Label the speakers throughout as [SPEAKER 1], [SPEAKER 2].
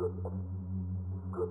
[SPEAKER 1] good good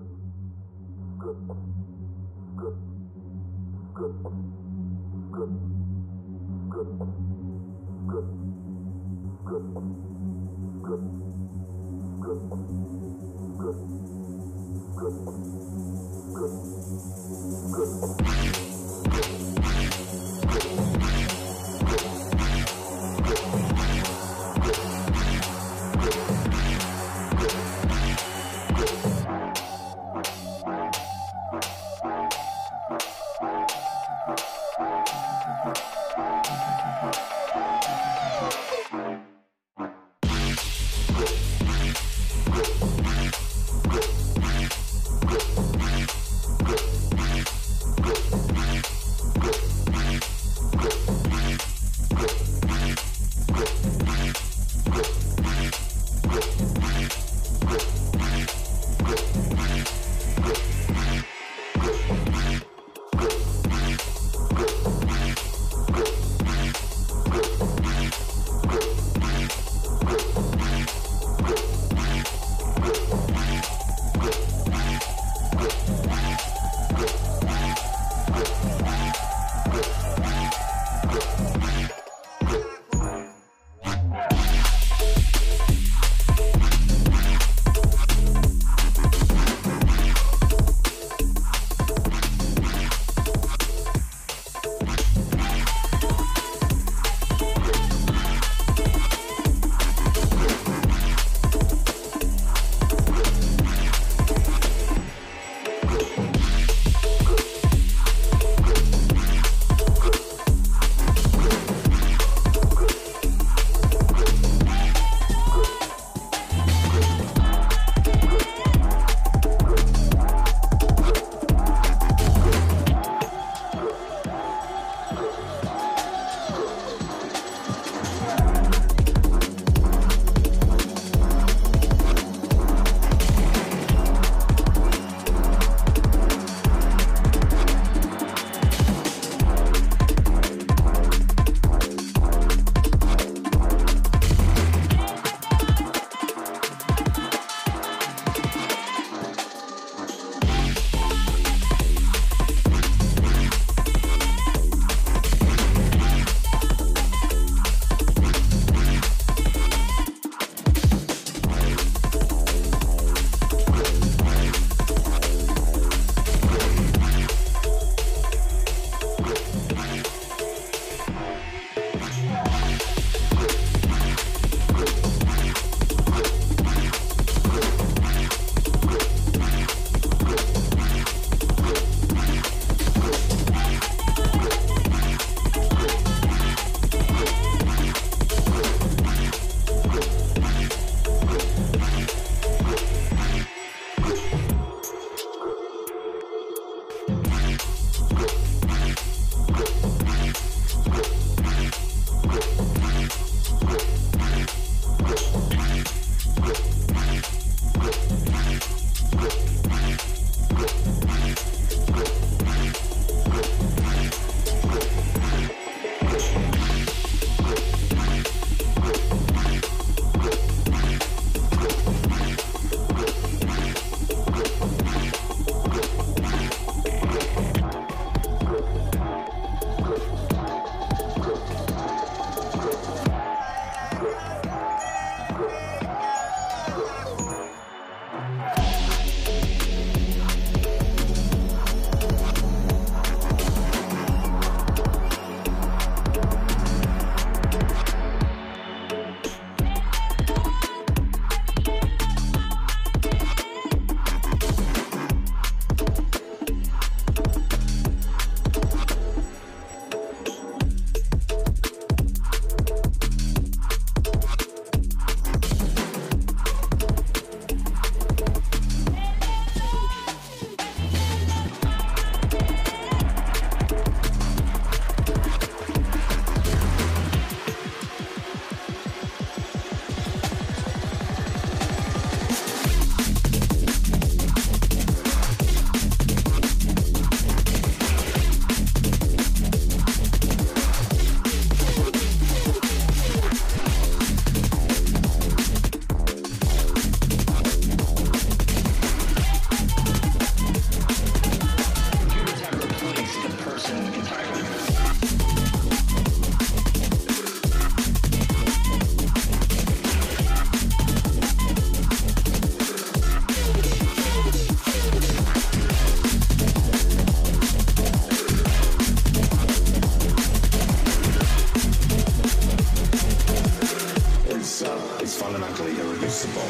[SPEAKER 1] is fundamentally irreducible.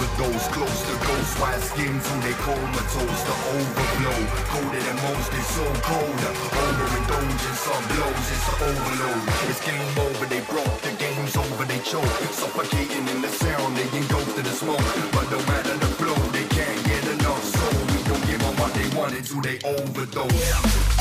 [SPEAKER 1] Overdose. Close to ghost white skin till they comatose. The overflow, colder than most, they so cold. Overindulgence on blows, it's an overload. It's game over, they broke, the game's over, they choke. Suffocating in the sound, they engulfed in the smoke. But no matter the flow, they can't get enough. So we don't give them what they wanted to, they overdose.